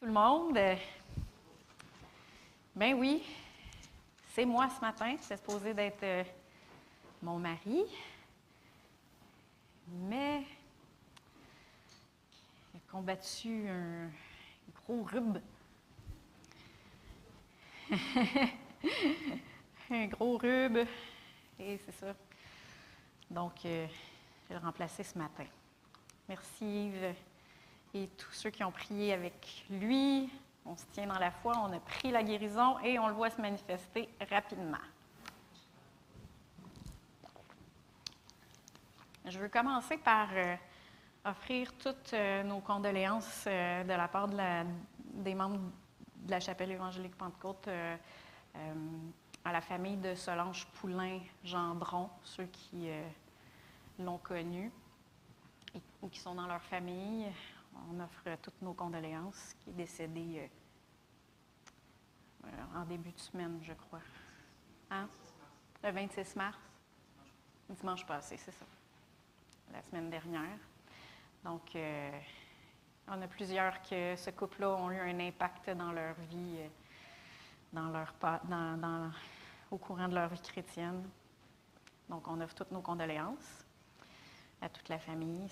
Tout le monde. Ben oui, c'est moi ce matin. C'est supposé d'être euh, mon mari. Mais a combattu un gros rub. un gros rub. Et c'est ça. Donc, euh, je vais le remplacer ce matin. Merci Yves et tous ceux qui ont prié avec lui. On se tient dans la foi, on a pris la guérison et on le voit se manifester rapidement. Je veux commencer par euh, offrir toutes euh, nos condoléances euh, de la part des membres de la chapelle évangélique Pentecôte à la famille de Solange Poulain-Gendron, ceux qui l'ont connu et- ou qui sont dans leur famille. On offre euh, toutes nos condoléances, qui est décédé euh, euh, en début de semaine, je crois. Hein? Le 26 mars? Dimanche passé, c'est ça. La semaine dernière. Donc, on a plusieurs que ce couple-là ont eu un impact dans leur vie, dans leur, au courant de leur vie chrétienne. Donc, on offre toutes nos condoléances à toute la famille.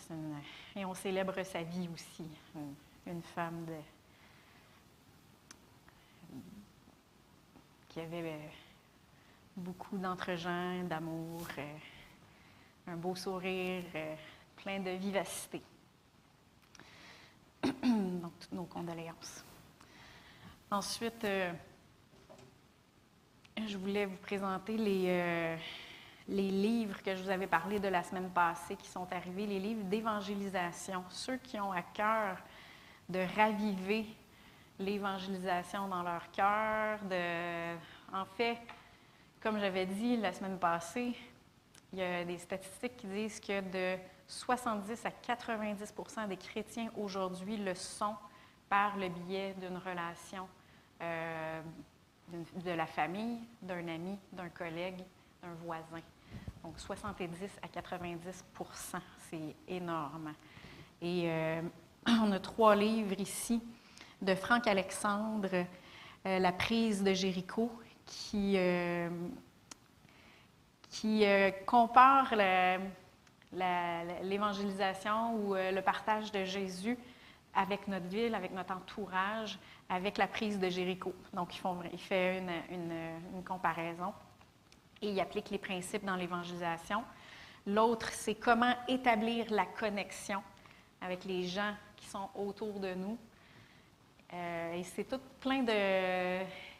Et on célèbre sa vie aussi. Une, femme de, qui avait euh, beaucoup d'entre-gens, d'amour, euh, un beau sourire, euh, plein de vivacité. Donc, toutes nos condoléances. Ensuite, je voulais vous présenter les, les livres que je vous avais parlé de la semaine passée qui sont arrivés, les livres d'évangélisation. Ceux qui ont à cœur de raviver l'évangélisation dans leur cœur. En fait, comme j'avais dit la semaine passée, il y a des statistiques qui disent que de 70 à 90% des chrétiens aujourd'hui le sont par le biais d'une relation euh, de la famille, d'un ami, d'un collègue, d'un voisin. Donc 70 à 90% c'est énorme. Et euh, on a trois livres ici de Franck Alexandre, euh, La prise de Jéricho, qui, euh, compare l'évangélisation ou le partage de Jésus avec notre ville, avec notre entourage, avec la prise de Jéricho. Donc, il fait une comparaison et il applique les principes dans l'évangélisation. L'autre, c'est comment établir la connexion avec les gens qui sont autour de nous. Euh, et c'est tout plein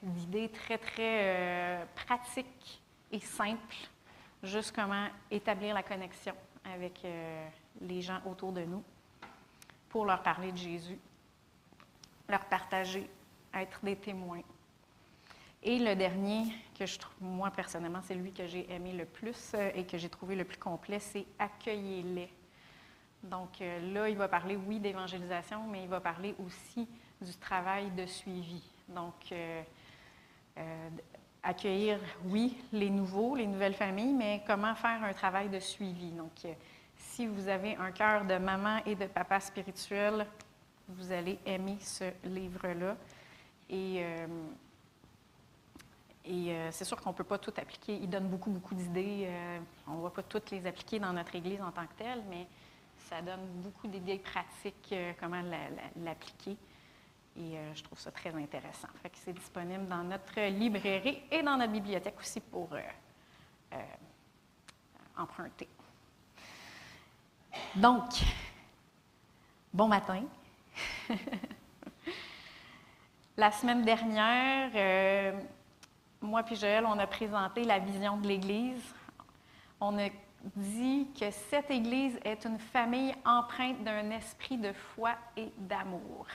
d'idées très, très euh, pratiques et simples, juste comment établir la connexion avec euh, les gens autour de nous pour leur parler de Jésus, leur partager, être des témoins. Et le dernier, que je trouve, moi personnellement, c'est lui que j'ai aimé le plus euh, et que j'ai trouvé le plus complet, c'est Accueillez-les. Donc euh, là, il va parler, oui, d'évangélisation, mais il va parler aussi du travail de suivi. Donc, euh, accueillir, oui, les nouveaux, les nouvelles familles, mais comment faire un travail de suivi? Donc, si vous avez un cœur de maman et de papa spirituel, vous allez aimer ce livre-là. Et, et euh, c'est sûr qu'on ne peut pas tout appliquer. Il donne beaucoup, beaucoup d'idées. Euh, on ne va pas toutes les appliquer dans notre Église en tant que telle, mais ça donne beaucoup d'idées pratiques, euh, comment la- la- l'appliquer. Et je trouve ça très intéressant. C'est disponible dans notre librairie et dans notre bibliothèque aussi pour emprunter. Donc, bon matin. La semaine dernière, moi puis Joël, on a présenté la vision de l'Église. On a dit que cette Église est une famille empreinte d'un esprit de foi et d'amour.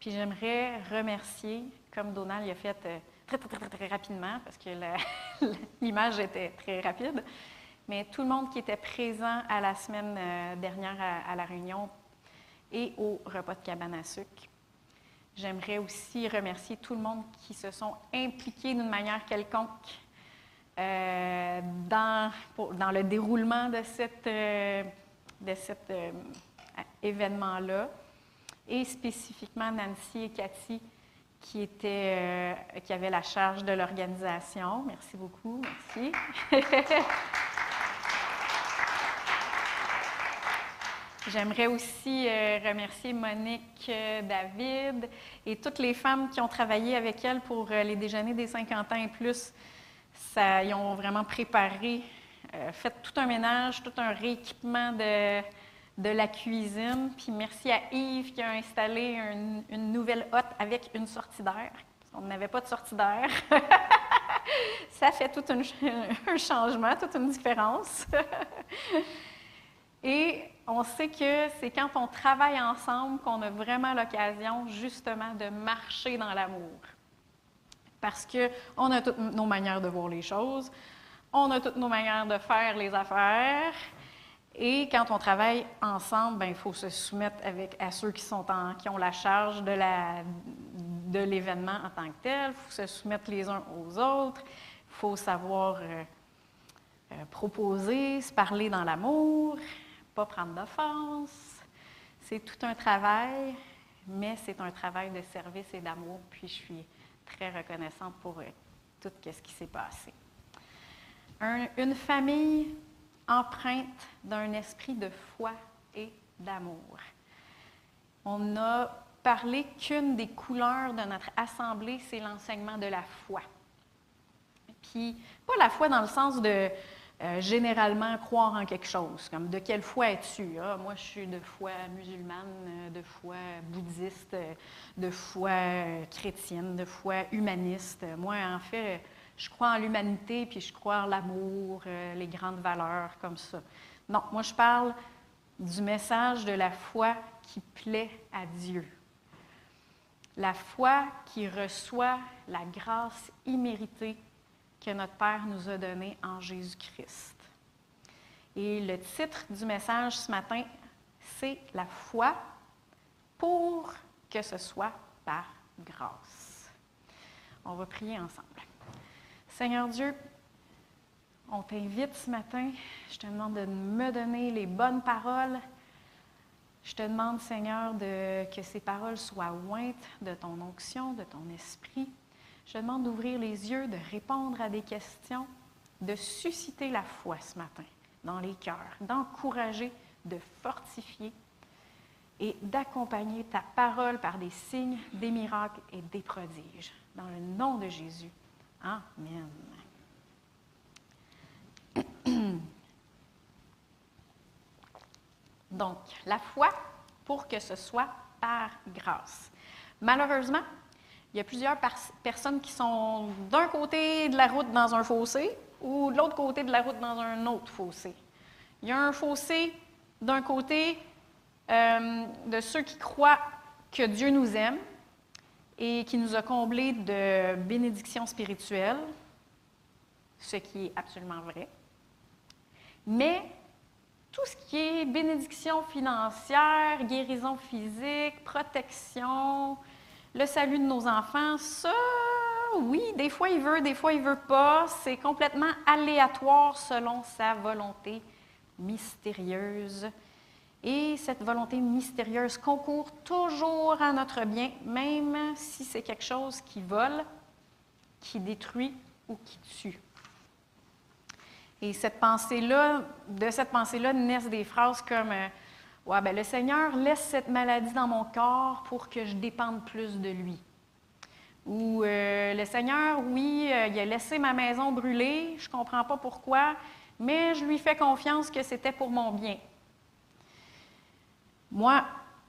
Puis j'aimerais remercier, comme Donald l'a fait euh, très, très, très, rapidement, parce que l'image était très rapide, mais tout le monde qui était présent à la semaine euh, dernière à, à la réunion et au repas de cabane à sucre. J'aimerais aussi remercier tout le monde qui se sont impliqués d'une manière quelconque euh, dans, le déroulement de, cette, euh, cet euh, événement-là. et spécifiquement Nancy et Cathy qui avaient la charge de l'organisation. Merci beaucoup. Merci. J'aimerais aussi euh, remercier Monique, euh, David et toutes les femmes qui ont travaillé avec elle pour les déjeuners des 50 ans et plus. Ça, ils ont vraiment préparé, fait tout un ménage, tout un rééquipement de, de la cuisine. Puis merci à Yves qui a installé une, nouvelle hotte avec une sortie d'air. On n'avait pas de sortie d'air. Ça fait tout un, changement, toute une différence. Et on sait que c'est quand on travaille ensemble qu'on a vraiment l'occasion justement de marcher dans l'amour. Parce qu'on a toutes nos manières de voir les choses, on a toutes nos manières de faire les affaires, et quand on travaille ensemble, ben, il faut se soumettre avec, à ceux qui, sont en, qui ont la charge de, la, de l'événement en tant que tel. Il faut se soumettre les uns aux autres. Il faut savoir euh, euh, proposer, se parler dans l'amour, pas prendre d'offense. C'est tout un travail, mais c'est un travail de service et d'amour. Puis je suis très reconnaissante pour euh, tout ce qui s'est passé. une famille empreinte d'un esprit de foi et d'amour. On n'a parlé qu'une des couleurs de notre assemblée, c'est l'enseignement de la foi. Puis, pas la foi dans le sens de euh, généralement croire en quelque chose, comme de quelle foi es-tu? Ah, moi, je suis de foi musulmane, de foi bouddhiste, de foi chrétienne, de foi humaniste. Moi, en fait, je crois en l'humanité, puis je crois en l'amour, euh, les grandes valeurs comme ça. Non, moi je parle du message de la foi qui plaît à Dieu. La foi qui reçoit la grâce imméritée que notre Père nous a donnée en Jésus-Christ. Et le titre du message ce matin, c'est La foi pour que ce soit par grâce. On va prier ensemble. Seigneur Dieu, on t'invite ce matin. Je te demande de me donner les bonnes paroles. Je te demande, Seigneur, de, que ces paroles soient ointes de ton onction, de ton esprit. Je demande d'ouvrir les yeux, de répondre à des questions, de susciter la foi ce matin dans les cœurs, d'encourager, de fortifier et d'accompagner ta parole par des signes, des miracles et des prodiges. Dans le nom de Jésus. Amen. Donc, la foi pour que ce soit par grâce. Malheureusement, il y a plusieurs personnes qui sont d'un côté de la route dans un fossé ou de l'autre côté de la route dans un autre fossé. Il y a un fossé d'un côté euh, de ceux qui croient que Dieu nous aime et qui nous a comblés de bénédictions spirituelles, ce qui est absolument vrai. Mais tout ce qui est bénédiction financière, guérison physique, protection, le salut de nos enfants, ça, oui, des fois il veut, des fois il veut pas. C'est complètement aléatoire selon sa volonté mystérieuse. Et cette volonté mystérieuse concourt toujours à notre bien, même si c'est quelque chose qui vole, qui détruit ou qui tue. Et cette pensée-là, de cette pensée-là naissent des phrases comme euh, Ouais, ben le Seigneur laisse cette maladie dans mon corps pour que je dépende plus de lui. Ou euh, le Seigneur, oui, euh, il a laissé ma maison brûler, je ne comprends pas pourquoi, mais je lui fais confiance que c'était pour mon bien. Moi,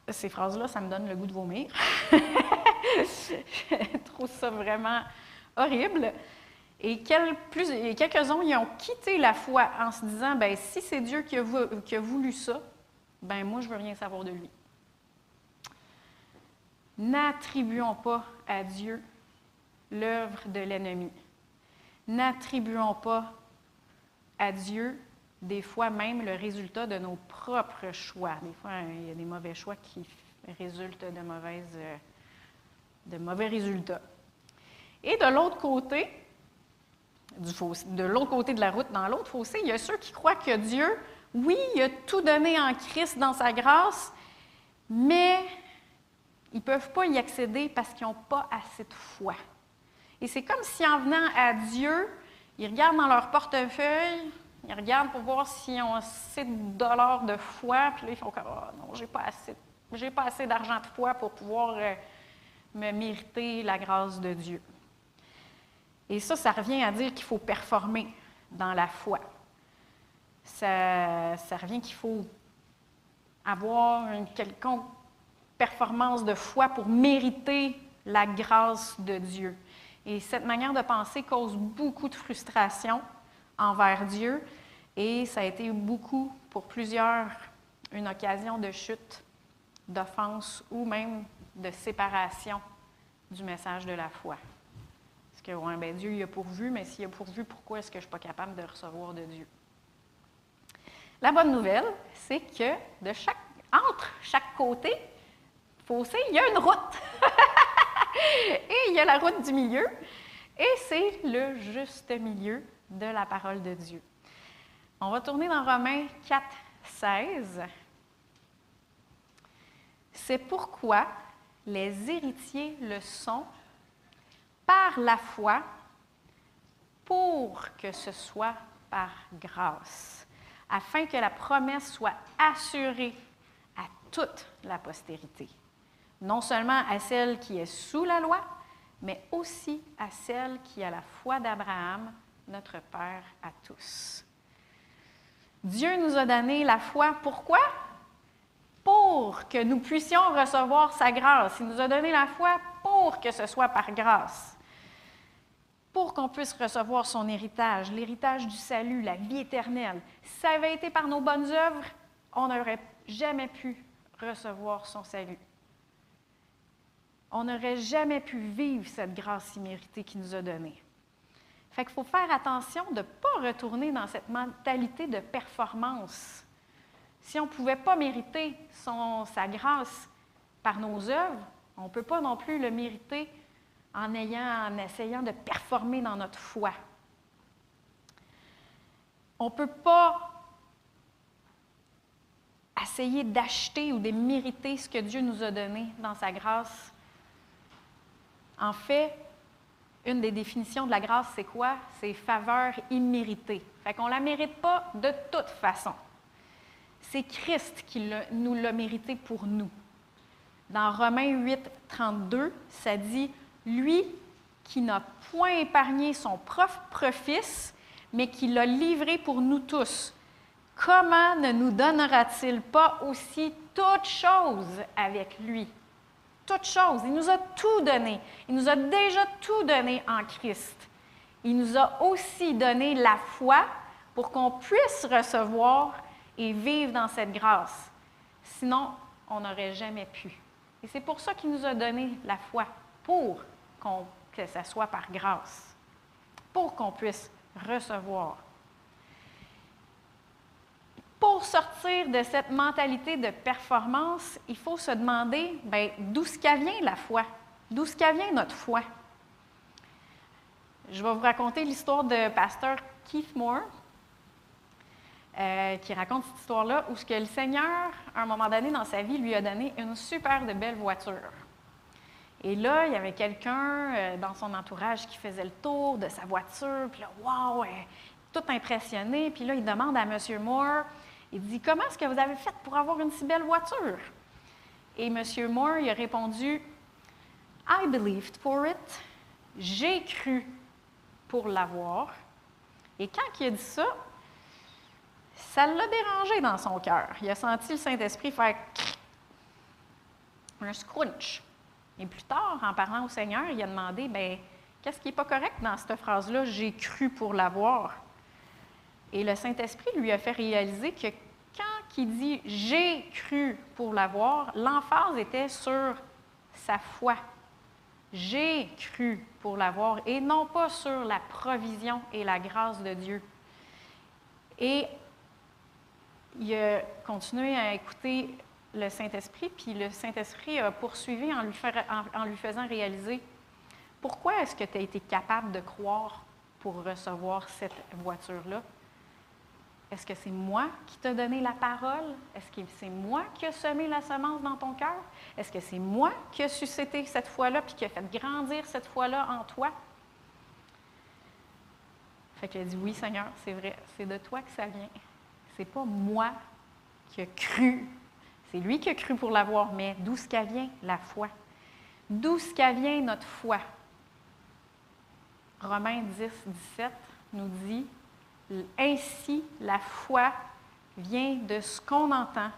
ces phrases-là, ça me donne le goût de vomir. je trouve ça vraiment horrible. Et, quelques-uns, ils ont quitté la foi en se disant, ben si c'est Dieu qui a, voulu ça, ben moi, je veux rien savoir de lui. N'attribuons pas à Dieu l'œuvre de l'ennemi. N'attribuons pas à Dieu des fois même le résultat de nos propres choix. Des fois, il y a des mauvais choix qui résultent de, mauvaises, de mauvais résultats. Et de l'autre côté, du de l'autre côté de la route, dans l'autre fossé, il y a ceux qui croient que Dieu, oui, il a tout donné en Christ dans sa grâce, mais ils ne peuvent pas y accéder parce qu'ils n'ont pas assez de foi. Et c'est comme si en venant à Dieu, ils regardent dans leur portefeuille, ils regardent pour voir s'ils ont assez de dollars de foi, puis là, ils font comme oh, non, j'ai pas assez, d'argent de foi pour pouvoir euh, me mériter la grâce de Dieu. Et ça, ça revient à dire qu'il faut performer dans la foi. Ça, revient qu'il faut avoir une quelconque performance de foi pour mériter la grâce de Dieu. Et cette manière de penser cause beaucoup de frustration envers Dieu et ça a été beaucoup, pour plusieurs, une occasion de chute, d'offense ou même de séparation du message de la foi. Parce que ouais, ben Dieu il a pourvu, mais s'il a pourvu, pourquoi est-ce que je ne suis pas capable de recevoir de Dieu? La bonne nouvelle, c'est que de chaque, entre chaque côté fossé, il y a une route. et il y a la route du milieu. Et c'est le juste milieu de la parole de Dieu. On va tourner dans Romains 4, 16. C'est pourquoi les héritiers le sont par la foi pour que ce soit par grâce, afin que la promesse soit assurée à toute la postérité, non seulement à celle qui est sous la loi, mais aussi à celle qui a la foi d'Abraham, notre Père à tous. Dieu nous a donné la foi. Pourquoi? Pour que nous puissions recevoir sa grâce. Il nous a donné la foi pour que ce soit par grâce. Pour qu'on puisse recevoir son héritage, l'héritage du salut, la vie éternelle. Si ça avait été par nos bonnes œuvres, on n'aurait jamais pu recevoir son salut. On n'aurait jamais pu vivre cette grâce imméritée qu'il nous a donnée. Fait qu'il faut faire attention de ne pas retourner dans cette mentalité de performance. Si on ne pouvait pas mériter sa grâce par nos œuvres, on ne peut pas non plus le mériter en, ayant, en essayant de performer dans notre foi. On ne peut pas essayer d'acheter ou de mériter ce que Dieu nous a donné dans sa grâce. En fait, une des définitions de la grâce, c'est quoi? C'est faveur imméritée. Fait qu'on ne la mérite pas de toute façon. C'est Christ qui nous l'a mérité pour nous. Dans Romains 8, 32, ça dit Lui qui n'a point épargné son propre fils, mais qui l'a livré pour nous tous, comment ne nous donnera-t-il pas aussi toutes choses avec lui? toutes choses. Il nous a tout donné. Il nous a déjà tout donné en Christ. Il nous a aussi donné la foi pour qu'on puisse recevoir et vivre dans cette grâce. Sinon, on n'aurait jamais pu. Et c'est pour ça qu'il nous a donné la foi, pour que ça soit par grâce, pour qu'on puisse recevoir pour sortir de cette mentalité de performance, il faut se demander ben, d'où ce vient la foi, d'où ce vient notre foi? Je vais vous raconter l'histoire de pasteur Keith Moore, euh, qui raconte cette histoire-là, où ce que le Seigneur, à un moment donné dans sa vie, lui a donné une super de belle voiture. Et là, il y avait quelqu'un euh, dans son entourage qui faisait le tour de sa voiture, puis là, wow, tout impressionné. Puis là, il demande à M. Moore, il dit Comment est-ce que vous avez fait pour avoir une si belle voiture? Et M. Moore il a répondu I believed for it. J'ai cru pour l'avoir. Et quand il a dit ça, ça l'a dérangé dans son cœur. Il a senti le Saint-Esprit faire un scrunch. Et plus tard, en parlant au Seigneur, il a demandé ben, Qu'est-ce qui n'est pas correct dans cette phrase-là? J'ai cru pour l'avoir. Et le Saint-Esprit lui a fait réaliser que quand il dit j'ai cru pour l'avoir, l'emphase était sur sa foi. J'ai cru pour l'avoir et non pas sur la provision et la grâce de Dieu. Et il a continué à écouter le Saint-Esprit, puis le Saint-Esprit a poursuivi en lui, faisant réaliser pourquoi est-ce que tu as été capable de croire pour recevoir cette voiture-là? Est-ce que c'est moi qui t'ai donné la parole? Est-ce que c'est moi qui ai semé la semence dans ton cœur? Est-ce que c'est moi qui ai suscité cette foi-là puis qui a fait grandir cette foi-là en toi? Fait qu'elle dit Oui, Seigneur, c'est vrai, c'est de toi que ça vient. C'est pas moi qui ai cru. C'est lui qui a cru pour l'avoir, mais d'où ce qu'elle vient? La foi. D'où ce qu'elle vient notre foi? Romains 10, 17 nous dit ainsi, la foi vient de ce qu'on entend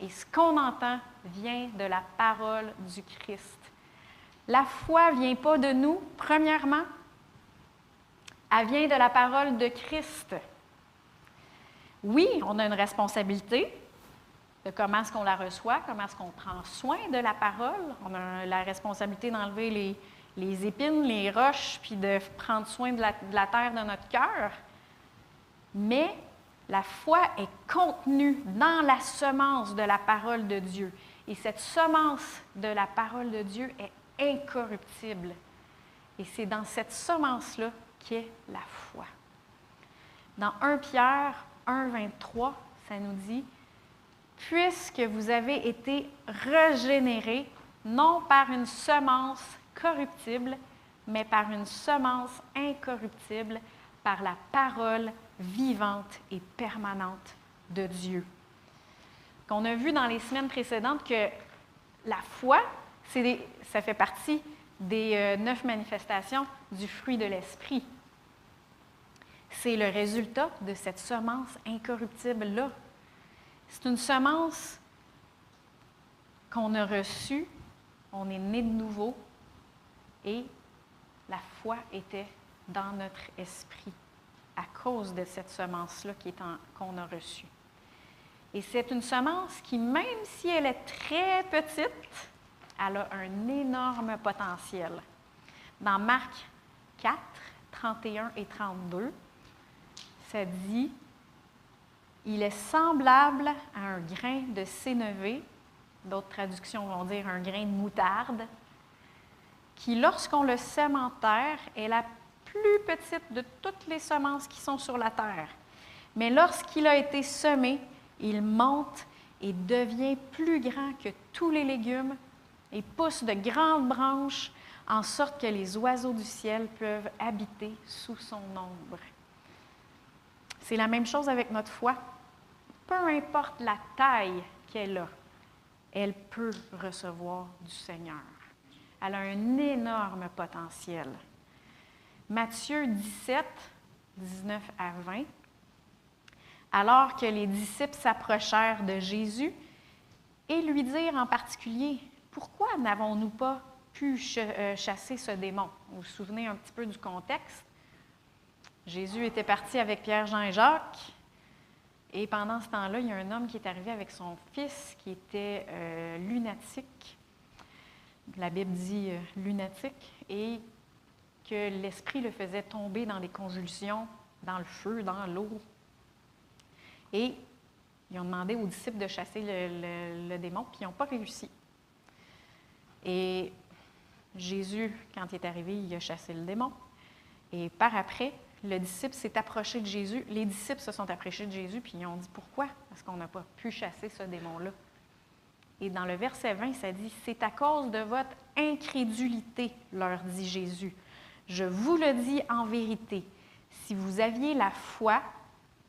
et ce qu'on entend vient de la parole du Christ. La foi ne vient pas de nous, premièrement, elle vient de la parole de Christ. Oui, on a une responsabilité de comment est-ce qu'on la reçoit, comment est-ce qu'on prend soin de la parole. On a la responsabilité d'enlever les, les, épines, les roches, puis de prendre soin de la, de la terre de notre cœur mais la foi est contenue dans la semence de la parole de Dieu. Et cette semence de la parole de Dieu est incorruptible. Et c'est dans cette semence-là qu'est la foi. Dans 1 Pierre 1, 23, ça nous dit, Puisque vous avez été régénérés, non par une semence corruptible, mais par une semence incorruptible, par la parole vivante et permanente de Dieu. Qu'on a vu dans les semaines précédentes que la foi, ça fait partie des euh, neuf manifestations du fruit de l'esprit. C'est le résultat de cette semence incorruptible-là. C'est une semence qu'on a reçue, on est né de nouveau et la foi était dans notre esprit à cause de cette semence-là qu'on a reçue. Et c'est une semence qui, même si elle est très petite, elle a un énorme potentiel. Dans Marc 4, 31 et 32, ça dit Il est semblable à un grain de sénévé, d'autres traductions vont dire un grain de moutarde, qui, lorsqu'on le sème en terre, est la plus petite de toutes les semences qui sont sur la terre. Mais lorsqu'il a été semé, il monte et devient plus grand que tous les légumes et pousse de grandes branches en sorte que les oiseaux du ciel peuvent habiter sous son ombre. C'est la même chose avec notre foi. Peu importe la taille qu'elle a, elle peut recevoir du Seigneur. Elle a un énorme potentiel. Matthieu 17, 19 à 20. Alors que les disciples s'approchèrent de Jésus et lui dirent en particulier, Pourquoi n'avons-nous pas pu euh, chasser ce démon? Vous vous souvenez un petit peu du contexte? Jésus était parti avec Pierre, Jean et Jacques. Et pendant ce temps-là, il y a un homme qui est arrivé avec son fils qui était euh, lunatique. La Bible dit euh, lunatique. Et que l'esprit le faisait tomber dans des convulsions, dans le feu, dans l'eau. Et ils ont demandé aux disciples de chasser le, démon, puis ils n'ont pas réussi. Et Jésus, quand il est arrivé, il a chassé le démon. Et par après, le disciple s'est approché de Jésus. Les disciples se sont approchés de Jésus, puis ils ont dit Pourquoi? Est-ce qu'on n'a pas pu chasser ce démon-là Et dans le verset 20, ça dit C'est à cause de votre incrédulité, leur dit Jésus. Je vous le dis en vérité, si vous aviez la foi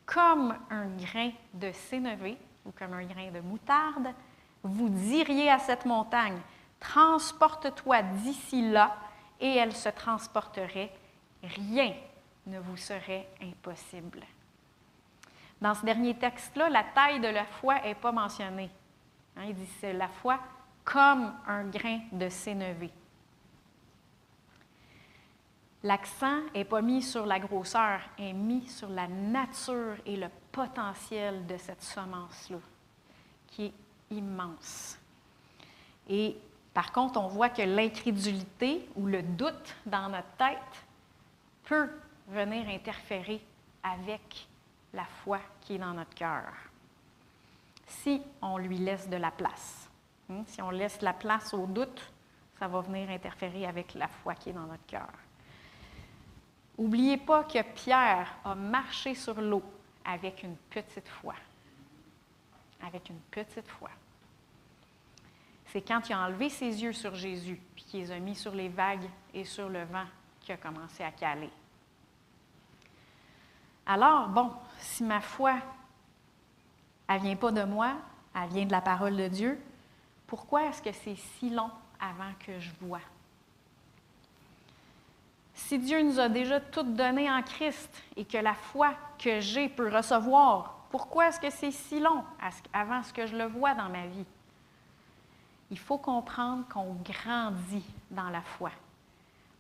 comme un grain de sénévé ou comme un grain de moutarde, vous diriez à cette montagne, transporte-toi d'ici là, et elle se transporterait. Rien ne vous serait impossible. Dans ce dernier texte-là, la taille de la foi n'est pas mentionnée. Hein, il dit c'est la foi comme un grain de sénévé. L'accent n'est pas mis sur la grosseur, est mis sur la nature et le potentiel de cette semence-là, qui est immense. Et par contre, on voit que l'incrédulité ou le doute dans notre tête peut venir interférer avec la foi qui est dans notre cœur, si on lui laisse de la place. Hein, si on laisse la place au doute, ça va venir interférer avec la foi qui est dans notre cœur. N'oubliez pas que Pierre a marché sur l'eau avec une petite foi. Avec une petite foi. C'est quand il a enlevé ses yeux sur Jésus, puis qu'il les a mis sur les vagues et sur le vent, qu'il a commencé à caler. Alors, bon, si ma foi, elle vient pas de moi, elle vient de la parole de Dieu, pourquoi est-ce que c'est si long avant que je vois? Si Dieu nous a déjà tout donné en Christ et que la foi que j'ai peut recevoir, pourquoi est-ce que c'est si long avant que je le vois dans ma vie? Il faut comprendre qu'on grandit dans la foi.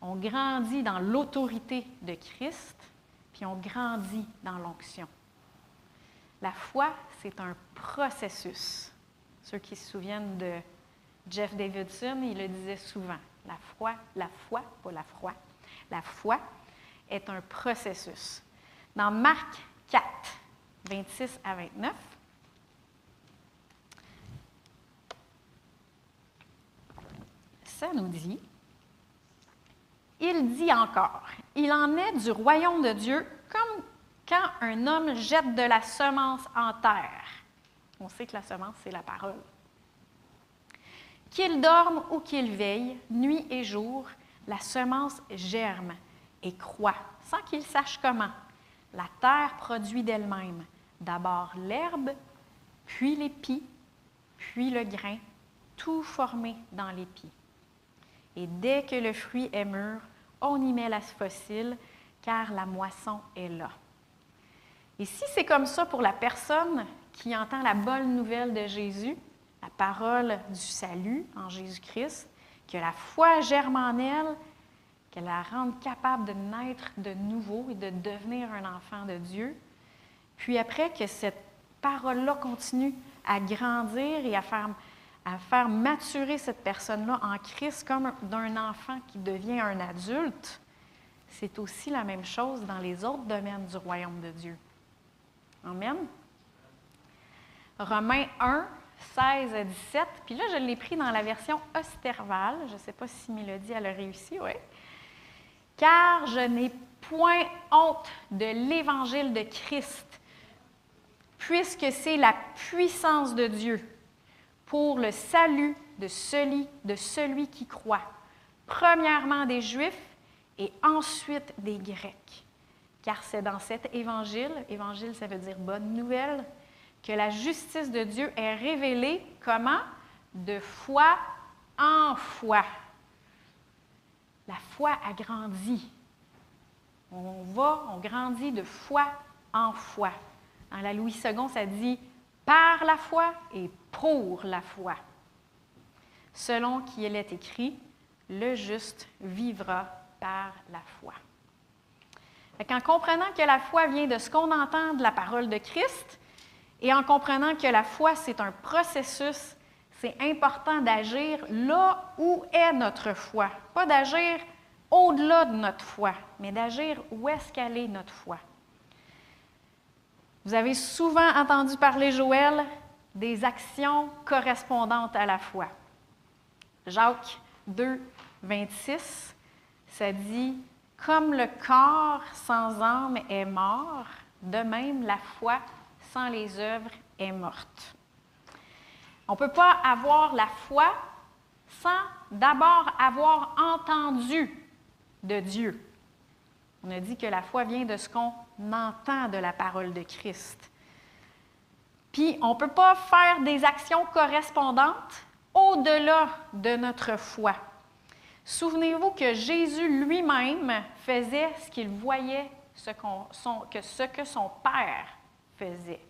On grandit dans l'autorité de Christ, puis on grandit dans l'onction. La foi, c'est un processus. Ceux qui se souviennent de Jeff Davidson, il le disait souvent. La foi, la foi, pas la foi, la foi est un processus. Dans Marc 4, 26 à 29, ça nous dit, il dit encore, il en est du royaume de Dieu comme quand un homme jette de la semence en terre. On sait que la semence, c'est la parole. Qu'il dorme ou qu'il veille, nuit et jour, la semence germe et croît sans qu'il sache comment. La terre produit d'elle-même d'abord l'herbe, puis l'épi, puis le grain, tout formé dans l'épi. Et dès que le fruit est mûr, on y met la fossile, car la moisson est là. Et si c'est comme ça pour la personne qui entend la bonne nouvelle de Jésus, la parole du salut en Jésus-Christ, que la foi germe en elle, qu'elle la rende capable de naître de nouveau et de devenir un enfant de Dieu. Puis après que cette parole-là continue à grandir et à faire, à faire maturer cette personne-là en Christ comme d'un enfant qui devient un adulte, c'est aussi la même chose dans les autres domaines du royaume de Dieu. Amen. Romains 1, 16 à 17. Puis là, je l'ai pris dans la version Osterval. Je ne sais pas si Mélodie, elle a réussi, oui. Car je n'ai point honte de l'évangile de Christ, puisque c'est la puissance de Dieu pour le salut de celui, de celui qui croit, premièrement des Juifs et ensuite des Grecs. Car c'est dans cet évangile, évangile ça veut dire bonne nouvelle, que la justice de Dieu est révélée comment? De foi en foi. La foi a grandi. On va, on grandit de foi en foi. Dans la Louis II, ça dit par la foi et pour la foi. Selon qui il est écrit, le juste vivra par la foi. En comprenant que la foi vient de ce qu'on entend de la parole de Christ, et en comprenant que la foi, c'est un processus, c'est important d'agir là où est notre foi. Pas d'agir au-delà de notre foi, mais d'agir où est-ce qu'elle est notre foi. Vous avez souvent entendu parler, Joël, des actions correspondantes à la foi. Jacques 2, 26, ça dit Comme le corps sans âme est mort, de même la foi sans les œuvres est morte. On ne peut pas avoir la foi sans d'abord avoir entendu de Dieu. On a dit que la foi vient de ce qu'on entend de la parole de Christ. Puis on ne peut pas faire des actions correspondantes au-delà de notre foi. Souvenez-vous que Jésus lui-même faisait ce qu'il voyait que ce que son Père faisait.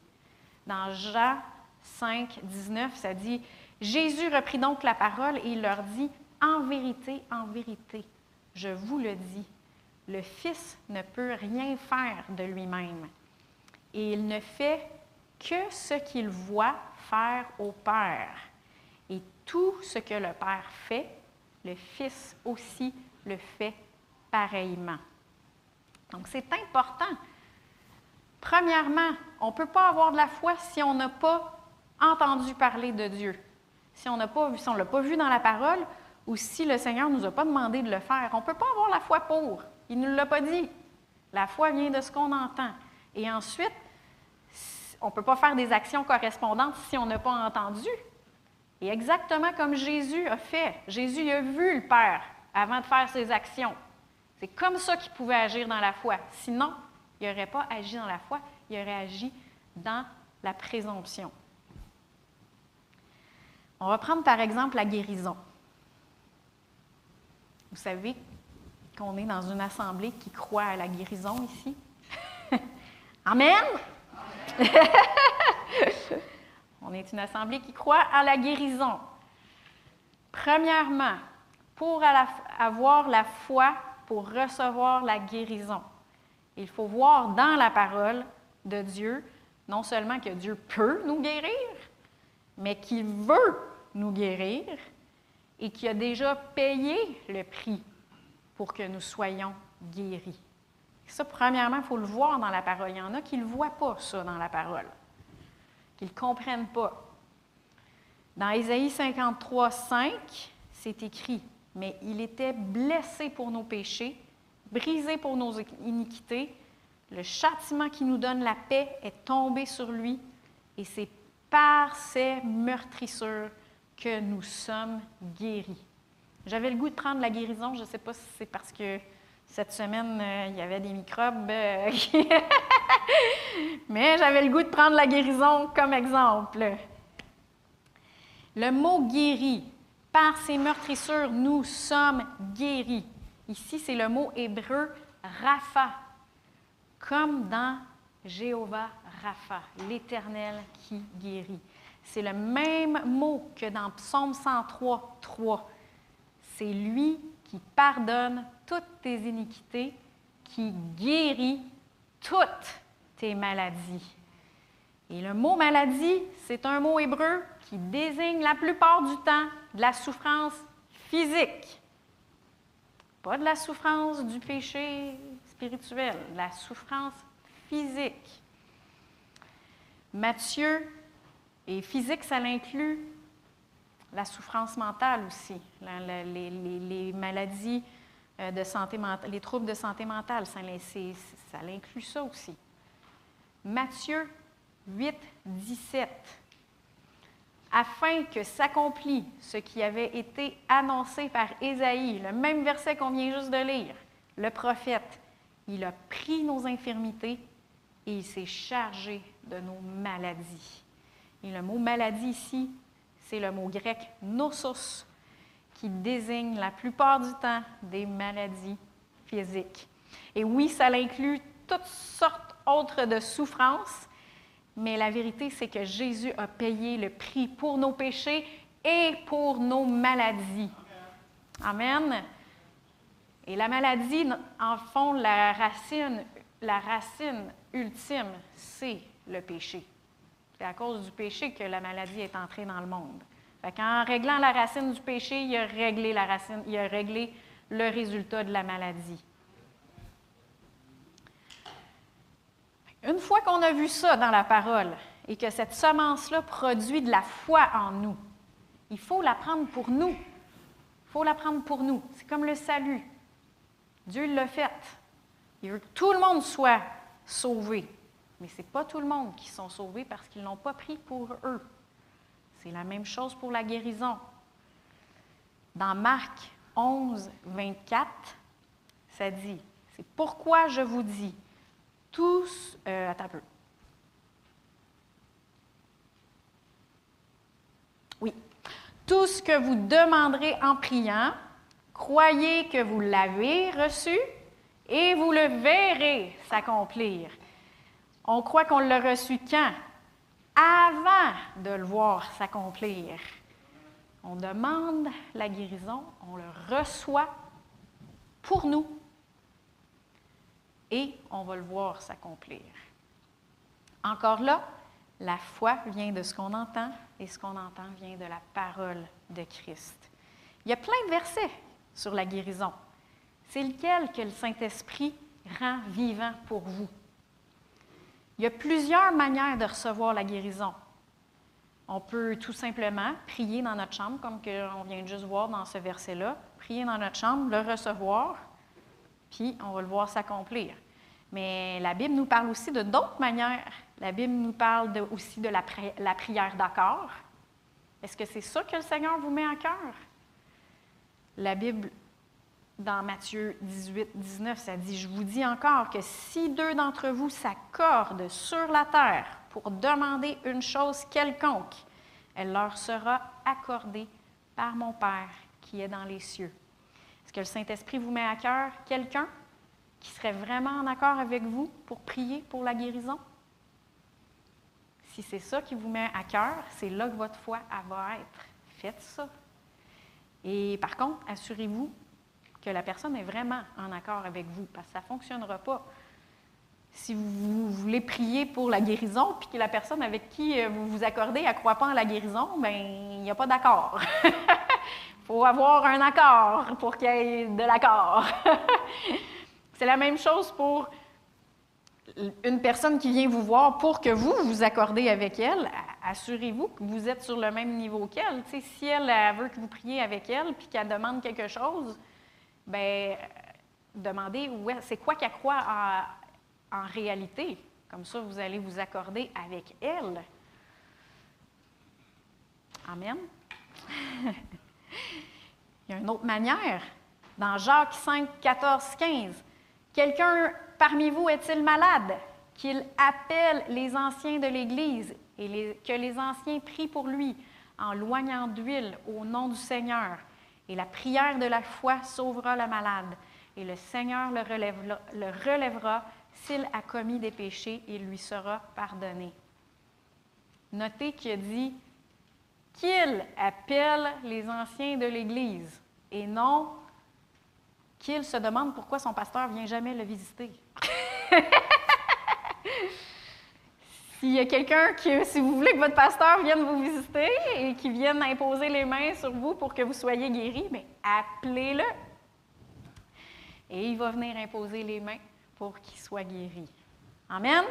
Dans Jean 5, 19, ça dit, Jésus reprit donc la parole et il leur dit, En vérité, en vérité, je vous le dis, le Fils ne peut rien faire de lui-même. Et il ne fait que ce qu'il voit faire au Père. Et tout ce que le Père fait, le Fils aussi le fait pareillement. Donc c'est important Premièrement, on ne peut pas avoir de la foi si on n'a pas entendu parler de Dieu, si on ne l'a pas vu dans la parole, ou si le Seigneur ne nous a pas demandé de le faire. On ne peut pas avoir la foi pour. Il ne nous l'a pas dit. La foi vient de ce qu'on entend. Et ensuite, on ne peut pas faire des actions correspondantes si on n'a pas entendu. Et exactement comme Jésus a fait. Jésus a vu le Père avant de faire ses actions. C'est comme ça qu'il pouvait agir dans la foi. Sinon, il n'aurait pas agi dans la foi, il aurait agi dans la présomption. On va prendre par exemple la guérison. Vous savez qu'on est dans une assemblée qui croit à la guérison ici. Amen. On est une assemblée qui croit à la guérison. Premièrement, pour avoir la foi, pour recevoir la guérison, il faut voir dans la parole de Dieu non seulement que Dieu peut nous guérir, mais qu'il veut nous guérir et qu'il a déjà payé le prix pour que nous soyons guéris. Ça, premièrement, il faut le voir dans la parole. Il y en a qui ne le voient pas, ça, dans la parole, qui ne le comprennent pas. Dans Ésaïe 53, 5, c'est écrit Mais il était blessé pour nos péchés, brisé pour nos iniquités. Le châtiment qui nous donne la paix est tombé sur lui, et c'est par ses meurtrissures que nous sommes guéris. J'avais le goût de prendre la guérison. Je ne sais pas si c'est parce que cette semaine, euh, il y avait des microbes. Euh, Mais j'avais le goût de prendre la guérison comme exemple. Le mot guéri, par ses meurtrissures, nous sommes guéris. Ici, c'est le mot hébreu Rapha, comme dans Jéhovah Rapha, l'Éternel qui guérit. C'est le même mot que dans Psaume 103, 3. C'est lui qui pardonne toutes tes iniquités, qui guérit toutes tes maladies. Et le mot maladie, c'est un mot hébreu qui désigne la plupart du temps de la souffrance physique. Pas de la souffrance du péché spirituel, la souffrance physique. Matthieu, et physique, ça l'inclut la souffrance mentale aussi, les, maladies euh, de santé mentale, les troubles de santé mentale, ça, ça inclut ça aussi. Matthieu 8, 17. Afin que s'accomplisse ce qui avait été annoncé par Ésaïe, le même verset qu'on vient juste de lire, le prophète, il a pris nos infirmités et il s'est chargé de nos maladies. Et le mot maladie ici, c'est le mot grec nosos, qui désigne la plupart du temps des maladies physiques. Et oui, ça inclut toutes sortes autres de souffrances, mais la vérité, c'est que Jésus a payé le prix pour nos péchés et pour nos maladies. Amen. Et la maladie, en fond, la racine, la racine ultime, c'est le péché. C'est à cause du péché que la maladie est entrée dans le monde. en réglant la racine du péché, il a réglé la racine, il a réglé le résultat de la maladie. Une fois qu'on a vu ça dans la parole et que cette semence-là produit de la foi en nous, il faut la prendre pour nous. Il faut la prendre pour nous. C'est comme le salut. Dieu l'a fait. Il veut que tout le monde soit sauvé. Mais ce n'est pas tout le monde qui sont sauvés parce qu'ils n'ont pas pris pour eux. C'est la même chose pour la guérison. Dans Marc 11, 24, ça dit, c'est pourquoi je vous dis, tous, euh, attends un peu. Oui. Tout ce que vous demanderez en priant, croyez que vous l'avez reçu et vous le verrez s'accomplir. On croit qu'on l'a reçu quand? Avant de le voir s'accomplir. On demande la guérison, on le reçoit pour nous et on va le voir s'accomplir. Encore là, la foi vient de ce qu'on entend et ce qu'on entend vient de la parole de Christ. Il y a plein de versets sur la guérison. C'est lequel que le Saint-Esprit rend vivant pour vous? Il y a plusieurs manières de recevoir la guérison. On peut tout simplement prier dans notre chambre, comme on vient de juste voir dans ce verset-là, prier dans notre chambre, le recevoir, puis on va le voir s'accomplir. Mais la Bible nous parle aussi de d'autres manières La Bible nous parle aussi de la, prière d'accord. Est-ce que c'est ça que le Seigneur vous met à cœur? La Bible, dans Matthieu 18, 19, ça dit, je vous dis encore que si deux d'entre vous s'accordent sur la terre pour demander une chose quelconque, elle leur sera accordée par mon Père qui est dans les cieux. Est-ce que le Saint-Esprit vous met à cœur quelqu'un qui serait vraiment en accord avec vous pour prier pour la guérison? Si c'est ça qui vous met à cœur, c'est là que votre foi va être. Faites ça. Et par contre, assurez-vous que la personne est vraiment en accord avec vous, parce que ça ne fonctionnera pas. Si vous voulez prier pour la guérison, puis que la personne avec qui euh, vous vous accordez ne croit pas en la guérison, bien, il n'y a pas d'accord. Il faut avoir un accord pour qu'il y ait de l'accord. C'est la même chose pour une personne qui vient vous voir pour que vous vous accordez avec elle. Assurez-vous que vous êtes sur le même niveau qu'elle. si elle, veut que vous priez avec elle puis qu'elle demande quelque chose, ben demandez c'est quoi qu'elle croit en réalité. Comme ça, vous allez vous accorder avec elle. Amen. Il y a une autre manière. Dans Jacques 5, 14, 15, quelqu'un parmi vous est-il malade? Qu'il appelle les anciens de l'Église et que les anciens prient pour lui en loignant d'huile au nom du Seigneur. Et la prière de la foi sauvera le malade. Et le Seigneur le relèvera, s'il a commis des péchés et lui sera pardonné. Notez qu'il dit qu'il appelle les anciens de l'Église et non qu'il se demande pourquoi son pasteur vient jamais le visiter. S'il y a quelqu'un qui, si vous voulez que votre pasteur vienne vous visiter et qu'il vienne imposer les mains sur vous pour que vous soyez guéri, mais appelez-le. Et il va venir imposer les mains pour qu'il soit guéri. Amen?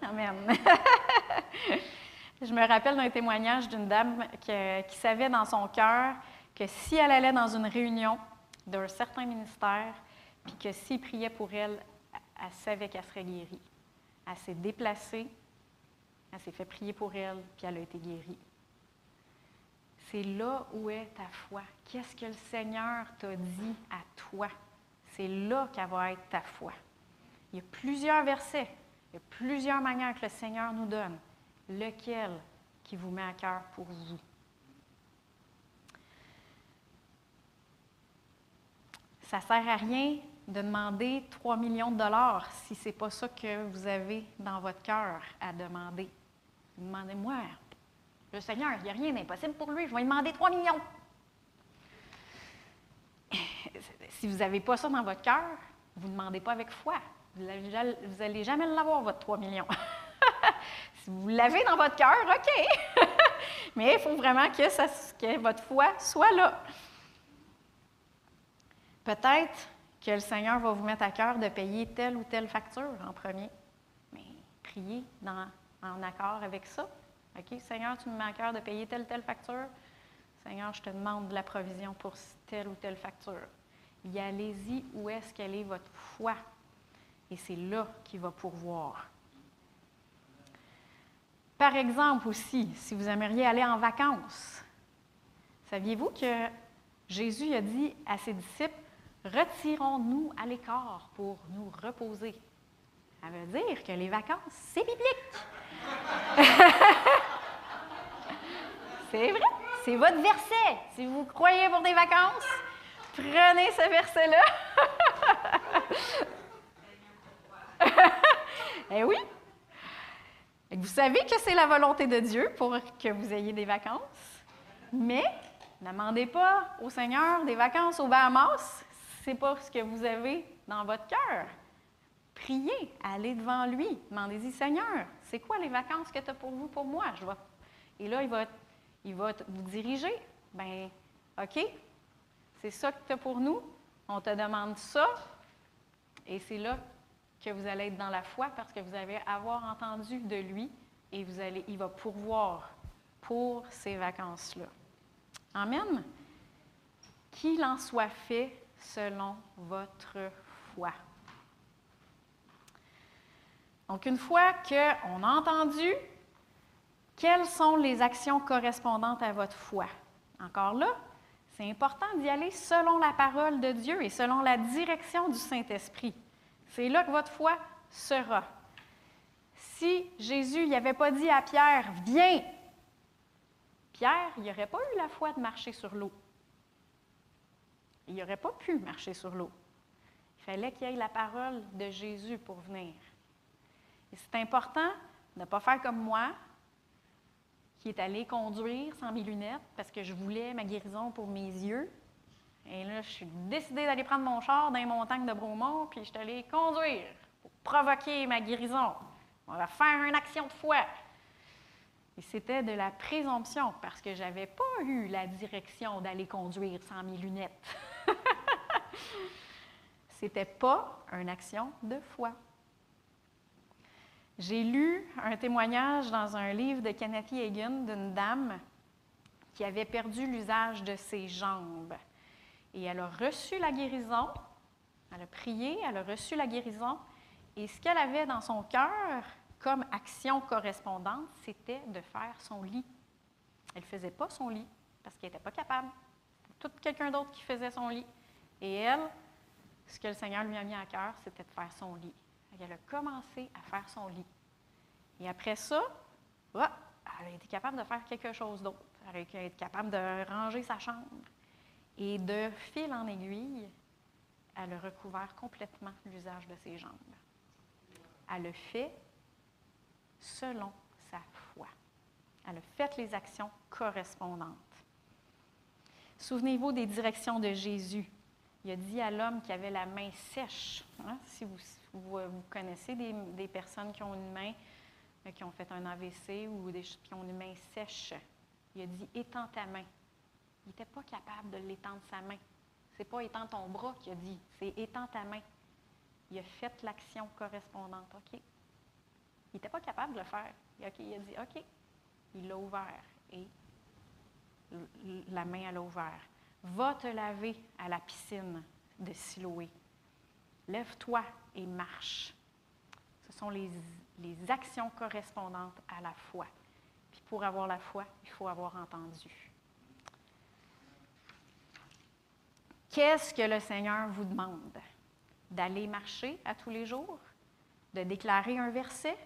Amen. Je me rappelle d'un témoignage d'une dame qui savait dans son cœur que si elle allait dans une réunion d'un certain ministère, puis que s'il priait pour elle, elle savait qu'elle serait guérie. Elle s'est déplacée, elle s'est fait prier pour elle, puis elle a été guérie. C'est là où est ta foi. Qu'est-ce que le Seigneur t'a dit à toi? C'est là qu'elle va être ta foi. Il y a plusieurs versets, il y a plusieurs manières que le Seigneur nous donne lequel qui vous met à cœur pour vous? Ça ne sert à rien de demander 3 millions de dollars si ce n'est pas ça que vous avez dans votre cœur à demander. Demandez-moi, le Seigneur, il n'y a rien d'impossible pour lui, je vais lui demander 3 millions. Si vous n'avez pas ça dans votre cœur, vous ne demandez pas avec foi. Vous n'allez jamais l'avoir, votre 3 millions. Si vous l'avez dans votre cœur, OK. Mais il faut vraiment que, que votre foi soit là. Peut-être que le Seigneur va vous mettre à cœur de payer telle ou telle facture en premier. Mais priez en accord avec ça. OK, Seigneur, tu me mets à cœur de payer telle ou telle facture. Seigneur, je te demande de la provision pour telle ou telle facture. Y allez-y où est-ce qu'elle est votre foi. Et c'est là qu'il va pourvoir. Par exemple aussi, si vous aimeriez aller en vacances, saviez-vous que Jésus a dit à ses disciples, retirons-nous à l'écart pour nous reposer. Ça veut dire que les vacances, c'est biblique. c'est vrai, c'est votre verset. Si vous croyez pour des vacances, prenez ce verset-là. eh oui, vous savez que c'est la volonté de Dieu pour que vous ayez des vacances, mais ne demandez pas au Seigneur des vacances aux Bahamas, ce n'est pas ce que vous avez dans votre cœur. Priez, allez devant lui, demandez-y, Seigneur, c'est quoi les vacances que tu as pour vous, pour moi? Je Et là, il va, il va vous diriger. Ben, OK, c'est ça que tu as pour nous, on te demande ça, et c'est là que vous allez être dans la foi parce que vous allez avoir entendu de lui et vous allez, il va pourvoir pour ces vacances-là. Amen. Qu'il en soit fait selon votre foi. Donc, une fois qu'on a entendu, quelles sont les actions correspondantes à votre foi? Encore là, c'est important d'y aller selon la parole de Dieu et selon la direction du Saint-Esprit. C'est là que votre foi sera. Si Jésus n'avait pas dit à Pierre, viens, Pierre, il n'aurait pas eu la foi de marcher sur l'eau. Il n'aurait pas pu marcher sur l'eau. Il fallait qu'il y ait la parole de Jésus pour venir. Et c'est important de ne pas faire comme moi, qui est allé conduire sans mes lunettes parce que je voulais ma guérison pour mes yeux. Et là, je suis décidée d'aller prendre mon char dans les montagnes de Bromont, puis je suis allée conduire pour provoquer ma guérison. On va faire une action de foi. Et c'était de la présomption parce que je n'avais pas eu la direction d'aller conduire sans mes lunettes. C'était pas une action de foi. J'ai lu un témoignage dans un livre de Kenneth Hagan d'une dame qui avait perdu l'usage de ses jambes. Et elle a reçu la guérison, elle a prié, elle a reçu la guérison, et ce qu'elle avait dans son cœur comme action correspondante, c'était de faire son lit. Elle ne faisait pas son lit parce qu'elle n'était pas capable. Tout quelqu'un d'autre qui faisait son lit. Et elle, ce que le Seigneur lui a mis à cœur, c'était de faire son lit. Elle a commencé à faire son lit. Et après ça, elle a été capable de faire quelque chose d'autre. Elle a été capable de ranger sa chambre. Et de fil en aiguille, elle a recouvert complètement l'usage de ses jambes. Elle a fait selon sa foi. Elle a fait les actions correspondantes. Souvenez-vous des directions de Jésus. Il a dit à l'homme qui avait la main sèche. Hein, si vous, vous, connaissez des, personnes qui ont une main, euh, qui ont fait un AVC ou des, qui ont une main sèche, il a dit étends ta main. Il n'était pas capable de l'étendre sa main. C'est pas étends ton bras qu'il a dit, c'est étends ta main. Il a fait l'action correspondante. OK, il n'était pas capable de le faire. il a dit OK. Il l'a ouvert et la main, elle a ouvert. Va te laver à la piscine de Siloé. Lève-toi et marche. Ce sont les, les actions correspondantes à la foi. Puis pour avoir la foi, il faut avoir entendu. Qu'est-ce que le Seigneur vous demande? D'aller marcher à tous les jours? De déclarer un verset?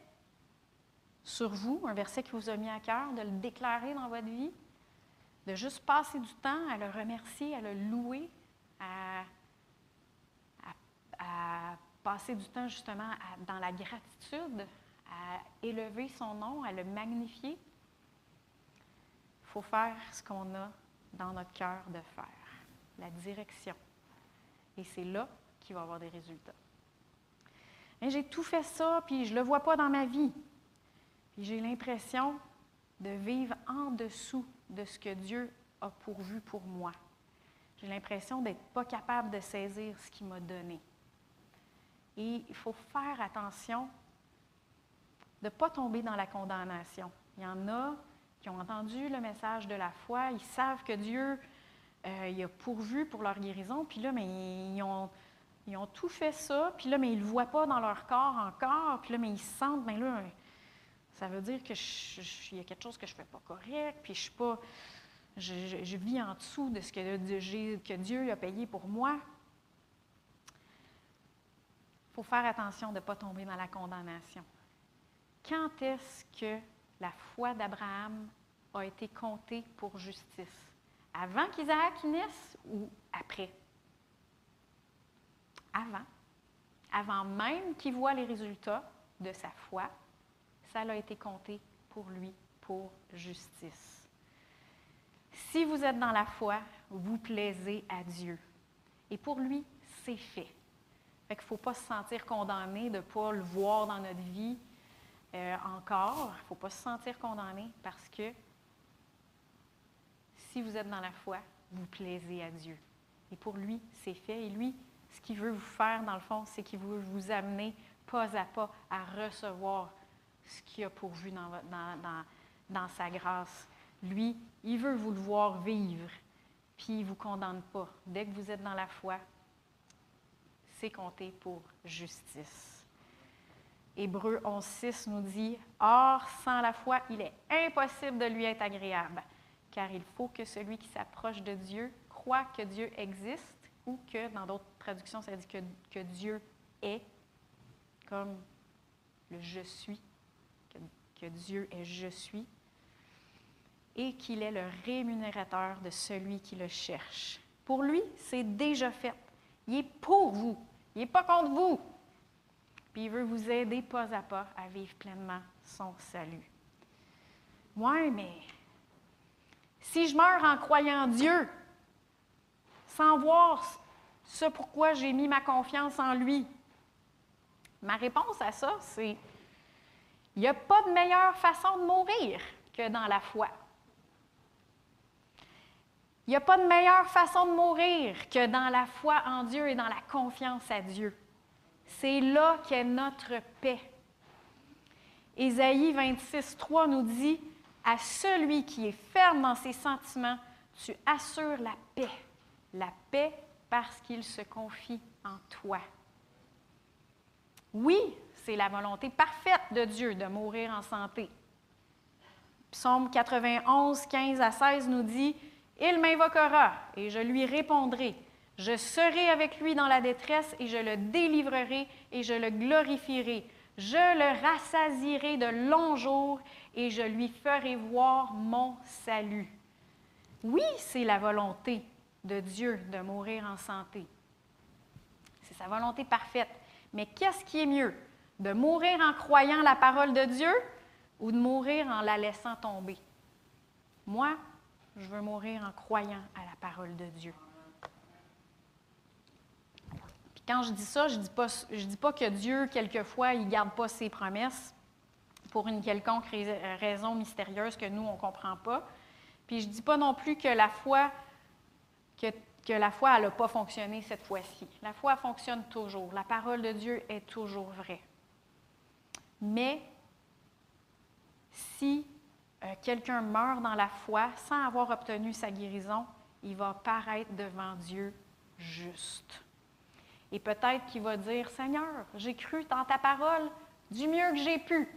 sur vous, un verset qui vous a mis à cœur, de le déclarer dans votre vie, de juste passer du temps à le remercier, à le louer, à, passer du temps justement dans la gratitude, à élever son nom, à le magnifier. Il faut faire ce qu'on a dans notre cœur de faire, la direction. Et c'est là qu'il va y avoir des résultats. J'ai tout fait ça, puis je ne le vois pas dans ma vie j'ai l'impression de vivre en dessous de ce que Dieu a pourvu pour moi. J'ai l'impression d'être pas capable de saisir ce qu'il m'a donné. Et il faut faire attention de ne pas tomber dans la condamnation. Il y en a qui ont entendu le message de la foi, ils savent que Dieu euh, il a pourvu pour leur guérison, puis là, mais ils ont, ils ont tout fait ça, puis là, mais ils ne le voient pas dans leur corps encore, puis là, mais ils sentent, bien là, ça veut dire qu'il y a quelque chose que je ne fais pas correct, puis je suis pas. Je, vis en dessous de ce que, que Dieu a payé pour moi. Il faut faire attention de ne pas tomber dans la condamnation. Quand est-ce que la foi d'Abraham a été comptée pour justice? Avant qu'Isaac naisse ou après? Avant. Avant même qu'il voit les résultats de sa foi, ça a été compté pour lui pour justice. Si vous êtes dans la foi, vous plaisez à Dieu. Et pour lui, c'est fait. Fait qu'il ne faut pas se sentir condamné de ne pas le voir dans notre vie euh, encore. Il ne faut pas se sentir condamné parce que si vous êtes dans la foi, vous plaisez à Dieu. Et pour lui, c'est fait. Et lui, ce qu'il veut vous faire, dans le fond, c'est qu'il veut vous amener pas à pas à recevoir ce qu'il a pourvu dans, sa grâce. Lui, il veut vous le voir vivre, puis il ne vous condamne pas. Dès que vous êtes dans la foi, c'est compté pour justice. Hébreu 11.6 nous dit Or, sans la foi, il est impossible de lui être agréable, car il faut que celui qui s'approche de Dieu croit que Dieu existe, ou que, dans d'autres traductions, ça dit que Dieu est, comme le je suis, que, Dieu est je suis, et qu'il est le rémunérateur de celui qui le cherche. Pour lui, c'est déjà fait. Il est pour vous. Il n'est pas contre vous. Puis il veut vous aider pas à pas à vivre pleinement son salut. Oui, mais si je meurs en croyant Dieu, sans voir ce pourquoi j'ai mis ma confiance en lui, ma réponse à ça, c'est il n'y a pas de meilleure façon de mourir que dans la foi. Il n'y a pas de meilleure façon de mourir que dans la foi en Dieu et dans la confiance à Dieu. C'est là qu'est notre paix. Ésaïe 26, 3 nous dit À celui qui est ferme dans ses sentiments, tu assures la paix. La paix parce qu'il se confie en toi. Oui, c'est la volonté parfaite de Dieu de mourir en santé. Psaume 91, 15 à 16 nous dit il m'invoquera et je lui répondrai. Je serai avec lui dans la détresse et je le délivrerai et je le glorifierai. Je le rassasierai de longs jours et je lui ferai voir mon salut. Oui, c'est la volonté de Dieu de mourir en santé. C'est sa volonté parfaite. Mais qu'est-ce qui est mieux? De mourir en croyant la parole de Dieu ou de mourir en la laissant tomber? Moi, je veux mourir en croyant à la parole de Dieu. Puis quand je dis ça, je ne dis, pas, dis pas que Dieu, quelquefois, il ne garde pas ses promesses pour une quelconque raison mystérieuse que nous, on ne comprend pas. Puis je ne dis pas non plus que la foi, que, que la foi, elle n'a pas fonctionné cette fois-ci. La foi fonctionne toujours. La parole de Dieu est toujours vraie. Mais si euh, quelqu'un meurt dans la foi sans avoir obtenu sa guérison, il va paraître devant Dieu juste. Et peut-être qu'il va dire, Seigneur, j'ai cru dans ta parole du mieux que j'ai pu.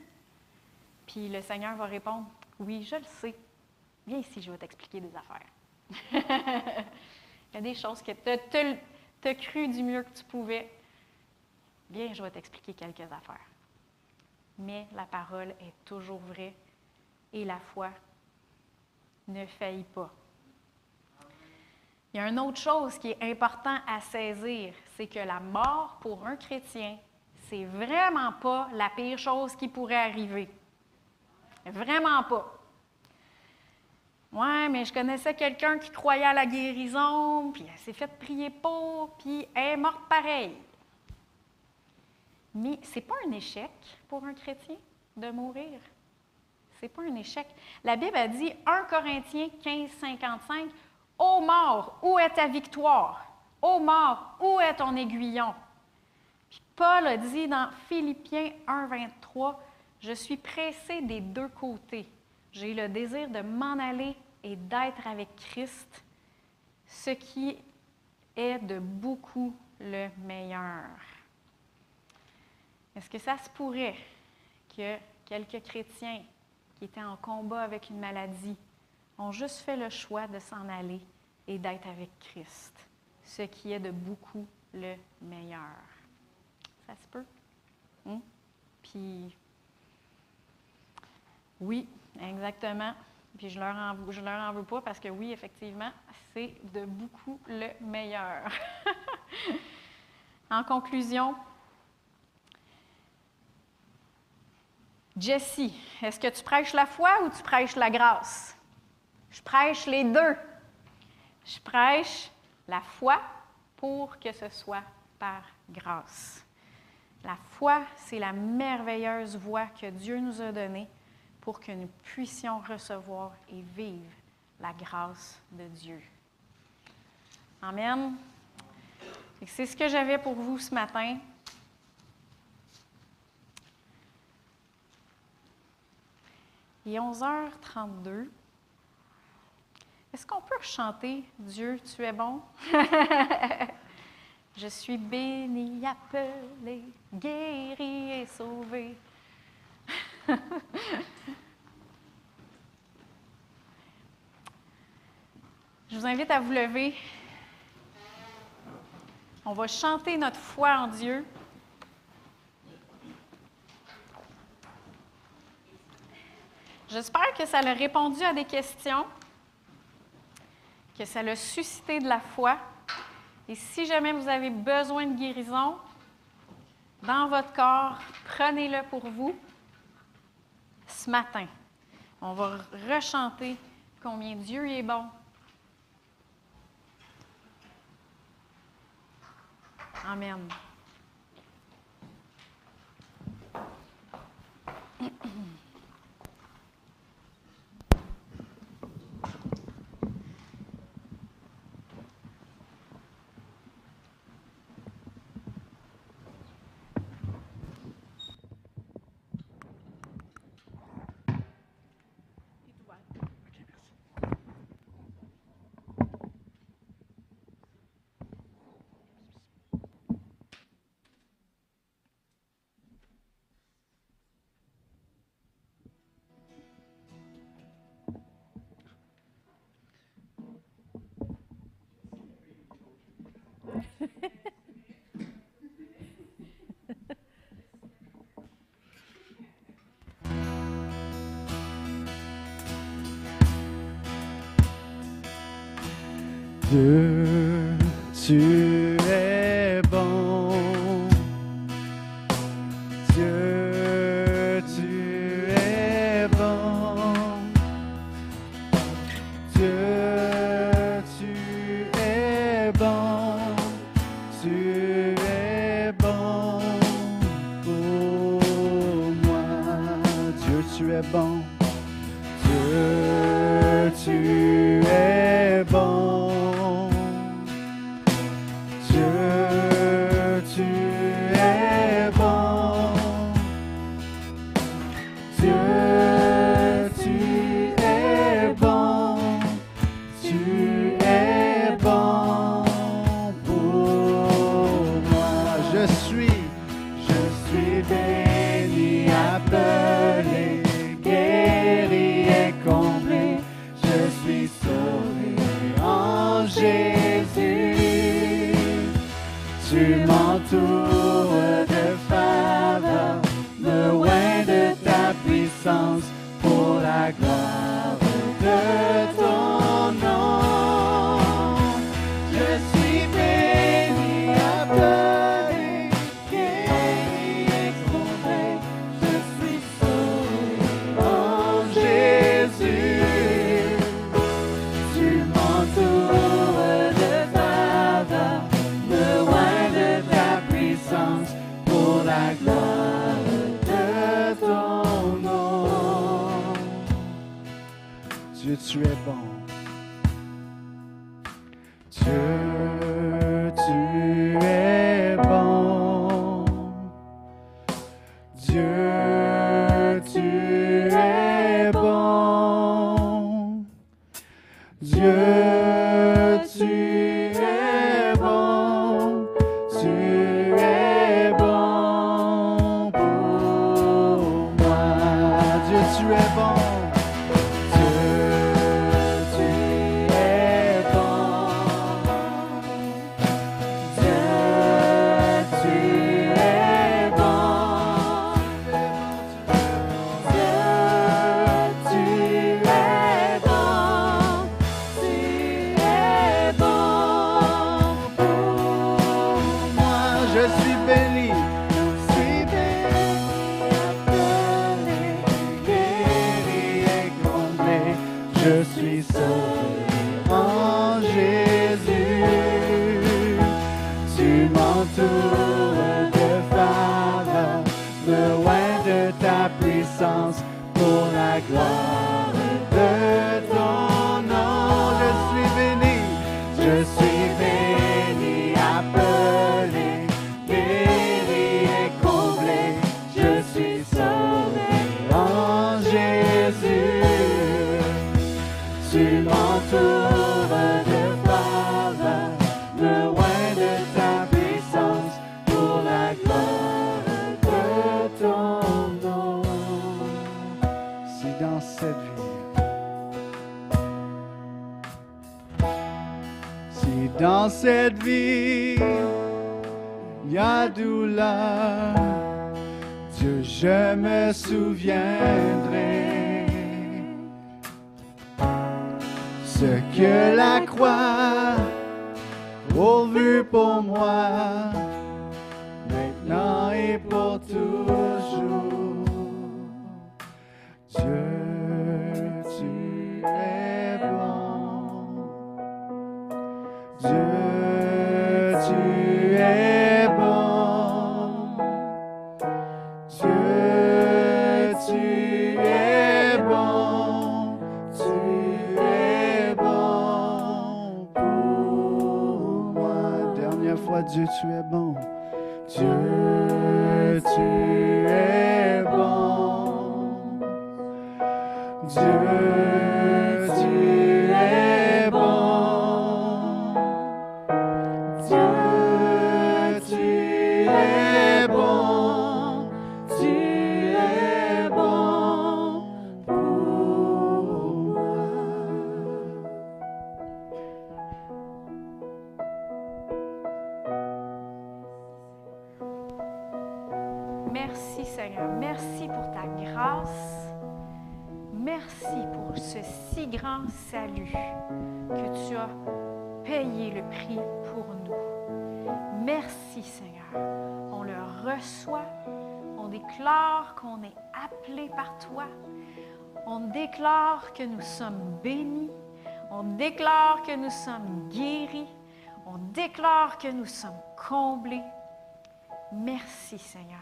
Puis le Seigneur va répondre, oui, je le sais. Viens ici, je vais t'expliquer des affaires. Il y a des choses que tu as cru du mieux que tu pouvais. Viens, je vais t'expliquer quelques affaires. Mais la parole est toujours vraie et la foi ne faillit pas. Il y a une autre chose qui est important à saisir, c'est que la mort pour un chrétien, c'est vraiment pas la pire chose qui pourrait arriver. Vraiment pas. Ouais, mais je connaissais quelqu'un qui croyait à la guérison, puis elle s'est fait prier pour, puis elle est morte pareil. Mais ce n'est pas un échec pour un chrétien de mourir n'est pas un échec. La Bible a dit 1 Corinthiens 15, 55 Ô mort, où est ta victoire? Ô mort, où est ton aiguillon Puis Paul a dit dans Philippiens 1, 23 Je suis pressé des deux côtés. J'ai le désir de m'en aller et d'être avec Christ, ce qui est de beaucoup le meilleur. Est-ce que ça se pourrait que quelques chrétiens qui étaient en combat avec une maladie ont juste fait le choix de s'en aller et d'être avec Christ, ce qui est de beaucoup le meilleur? Ça se peut? Hein? Puis, oui, exactement. Puis je leur je leur en veux pas parce que oui, effectivement, c'est de beaucoup le meilleur. en conclusion, Jessie, est-ce que tu prêches la foi ou tu prêches la grâce? Je prêche les deux. Je prêche la foi pour que ce soit par grâce. La foi, c'est la merveilleuse voie que Dieu nous a donnée pour que nous puissions recevoir et vivre la grâce de Dieu. Amen. C'est ce que j'avais pour vous ce matin. Il est 11h32. Est-ce qu'on peut chanter Dieu, tu es bon? Je suis béni, appelé, guéri et sauvé. Je vous invite à vous lever. On va chanter notre foi en Dieu. J'espère que ça a répondu à des questions, que ça l'a suscité de la foi. Et si jamais vous avez besoin de guérison dans votre corps, prenez-le pour vous ce matin. On va rechanter combien Dieu est bon. Amen. Deux, tu Jesus. On déclare que nous sommes bénis. On déclare que nous sommes guéris. On déclare que nous sommes comblés. Merci Seigneur,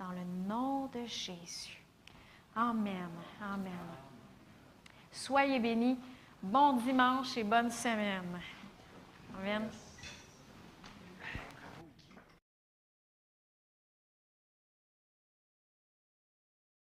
dans le nom de Jésus. Amen. Amen. Soyez bénis. Bon dimanche et bonne semaine. Amen.